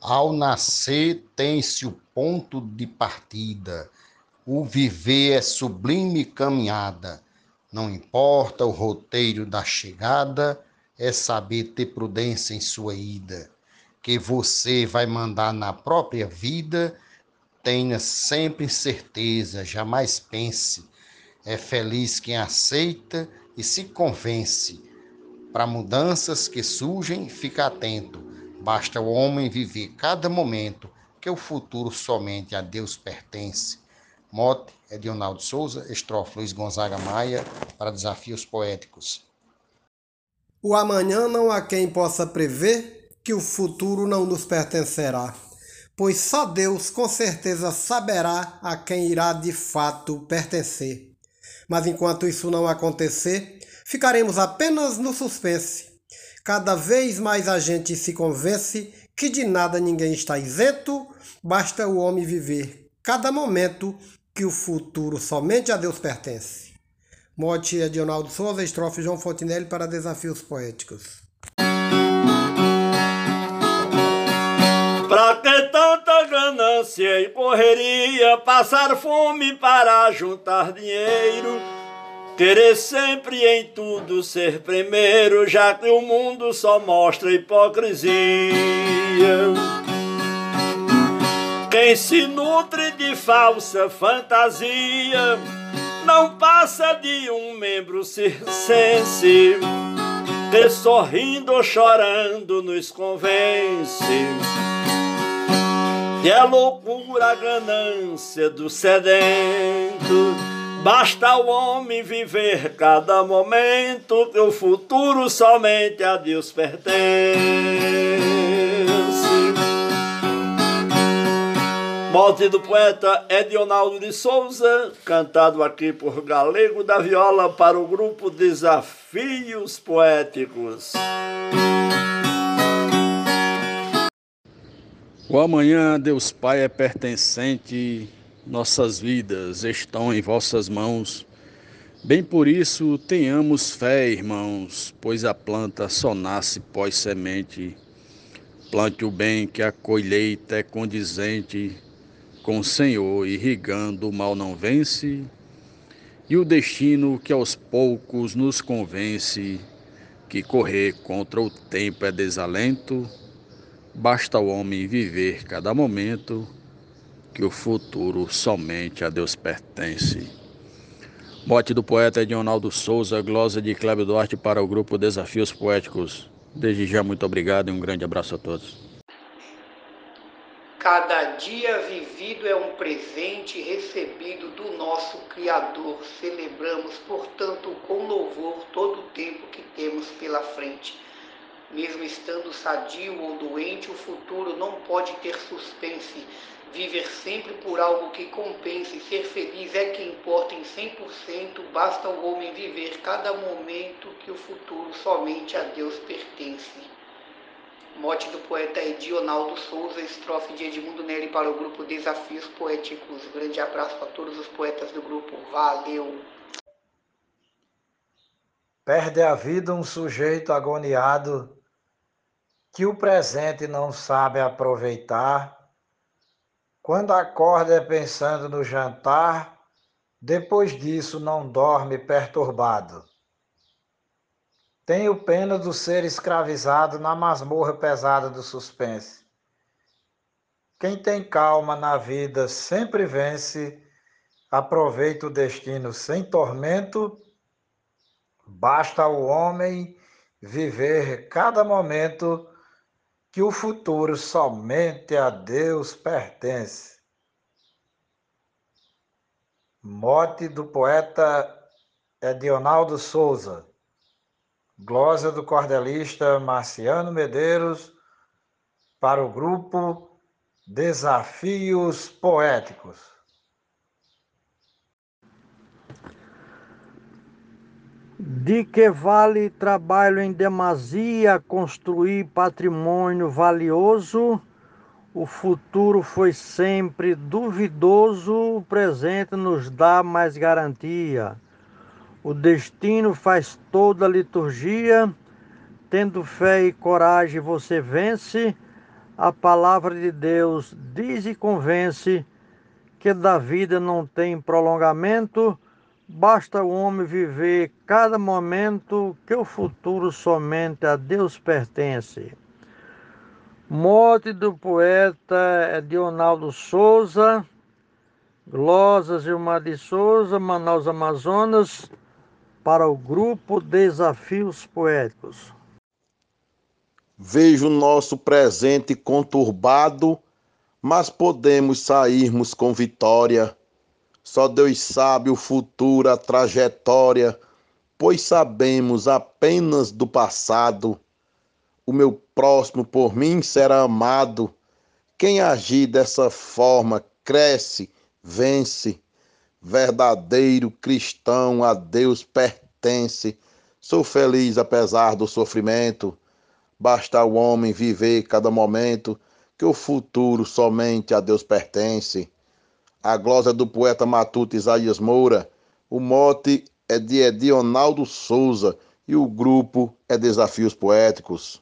Ao nascer tem-se o ponto de partida, o viver é sublime caminhada. Não importa o roteiro da chegada, é saber ter prudência em sua ida, que você vai mandar na própria vida. Tenha sempre certeza, jamais pense. É feliz quem aceita e se convence. Para mudanças que surgem, fica atento. Basta o homem viver cada momento, que o futuro somente a Deus pertence. Mote é de Ronaldo Souza, estrofe Luiz Gonzaga Maia, para desafios poéticos. O amanhã não há quem possa prever que o futuro não nos pertencerá, pois só Deus com certeza saberá a quem irá de fato pertencer. Mas enquanto isso não acontecer, ficaremos apenas no suspense. Cada vez mais a gente se convence que de nada ninguém está isento, basta o homem viver cada momento que o futuro somente a Deus pertence. Mote Edionaldo Souza, estrofe João Fontinelli para Desafios Poéticos. Pra que tanta ganância e correria, passar fome para juntar dinheiro, querer sempre em tudo ser primeiro, já que o mundo só mostra hipocrisia. Quem se nutre de falsa fantasia não passa de um membro circense que sorrindo ou chorando nos convence que é loucura a ganância do sedento. Basta o homem viver cada momento que o futuro somente a Deus pertence. Mote do poeta Edionaldo de Souza, cantado aqui por Galego da Viola para o grupo Desafios Poéticos. O amanhã, Deus Pai, é pertencente, nossas vidas estão em vossas mãos. Bem por isso, tenhamos fé, irmãos, pois a planta só nasce pós-semente. Plante o bem, que a colheita é condizente com o Senhor irrigando o mal não vence, e o destino que aos poucos nos convence que correr contra o tempo é desalento, basta o homem viver cada momento, que o futuro somente a Deus pertence. Mote do poeta Edionaldo Souza, glosa de Cléber Duarte para o grupo Desafios Poéticos. Desde já, muito obrigado e um grande abraço a todos. Cada dia vivido é um presente recebido do nosso Criador. Celebramos, portanto, com louvor todo o tempo que temos pela frente. Mesmo estando sadio ou doente, o futuro não pode ter suspense. Viver sempre por algo que compense, ser feliz é que importa em 100%. Basta o homem viver cada momento que o futuro somente a Deus pertence. Mote do poeta Edionaldo Souza, estrofe de Edmundo Neri para o grupo Desafios Poéticos. Grande abraço a todos os poetas do grupo. Valeu! Perde a vida um sujeito agoniado que o presente não sabe aproveitar. Quando acorda é pensando no jantar, depois disso não dorme perturbado. Tenho pena do ser escravizado na masmorra pesada do suspense. Quem tem calma na vida sempre vence, aproveita o destino sem tormento. Basta ao homem viver cada momento que o futuro somente a Deus pertence. Mote do poeta Edionaldo Souza. Glosa do cordelista Marciano Medeiros para o grupo Desafios Poéticos. De que vale trabalho em demasia construir patrimônio valioso? O futuro foi sempre duvidoso, o presente nos dá mais garantia. O destino faz toda a liturgia, tendo fé e coragem você vence, a palavra de Deus diz e convence que da vida não tem prolongamento, basta o homem viver cada momento que o futuro somente a Deus pertence. Morte do poeta Dionaldo Souza, Glosas Gilmar de Souza, Manaus, Amazonas, para o grupo Desafios Poéticos. Vejo nosso presente conturbado, mas podemos sairmos com vitória. Só Deus sabe o futuro, a trajetória, pois sabemos apenas do passado. O meu próximo por mim será amado. Quem agir dessa forma cresce, vence. Verdadeiro cristão a Deus pertence. Sou feliz apesar do sofrimento. Basta o homem viver cada momento, que o futuro somente a Deus pertence. A glosa do poeta matuto Isaías Moura. O mote é de Edionaldo Souza e o grupo é Desafios Poéticos.